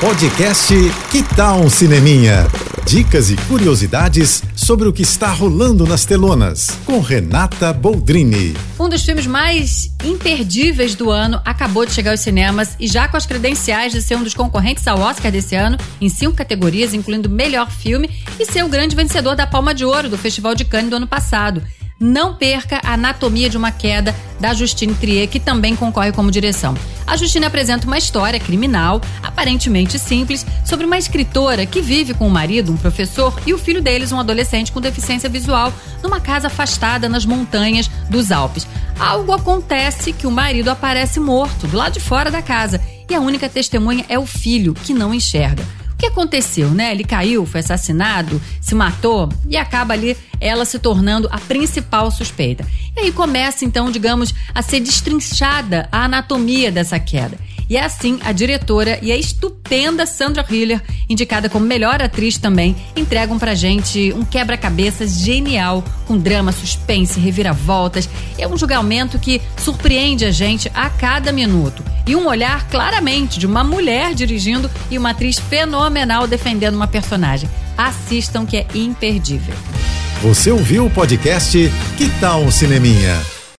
Podcast Que Tal um Cineminha? Dicas e curiosidades sobre o que está rolando nas telonas, com Renata Boldrini. Um dos filmes mais imperdíveis do ano acabou de chegar aos cinemas e já com as credenciais de ser um dos concorrentes ao Oscar desse ano, em cinco categorias, incluindo melhor filme, e ser o grande vencedor da Palma de Ouro do Festival de Cannes do ano passado. Não perca a Anatomia de uma Queda, da Justine Trier, que também concorre como direção. A Justine apresenta uma história criminal, aparentemente simples, sobre uma escritora que vive com o marido, um professor, e o filho deles, um adolescente com deficiência visual, numa casa afastada nas montanhas dos Alpes. Algo acontece que o marido aparece morto do lado de fora da casa e a única testemunha é o filho, que não enxerga. O que aconteceu, né? Ele caiu, foi assassinado, se matou e acaba ali ela se tornando a principal suspeita. E aí começa então, digamos, a ser destrinchada a anatomia dessa queda. E é assim a diretora e a estupenda Sandra Hiller, indicada como melhor atriz também, entregam pra gente um quebra-cabeças genial, com drama, suspense, reviravoltas. É um julgamento que surpreende a gente a cada minuto. E um olhar claramente de uma mulher dirigindo e uma atriz fenomenal defendendo uma personagem. Assistam que é imperdível. Você ouviu o podcast Que Tal um Cineminha?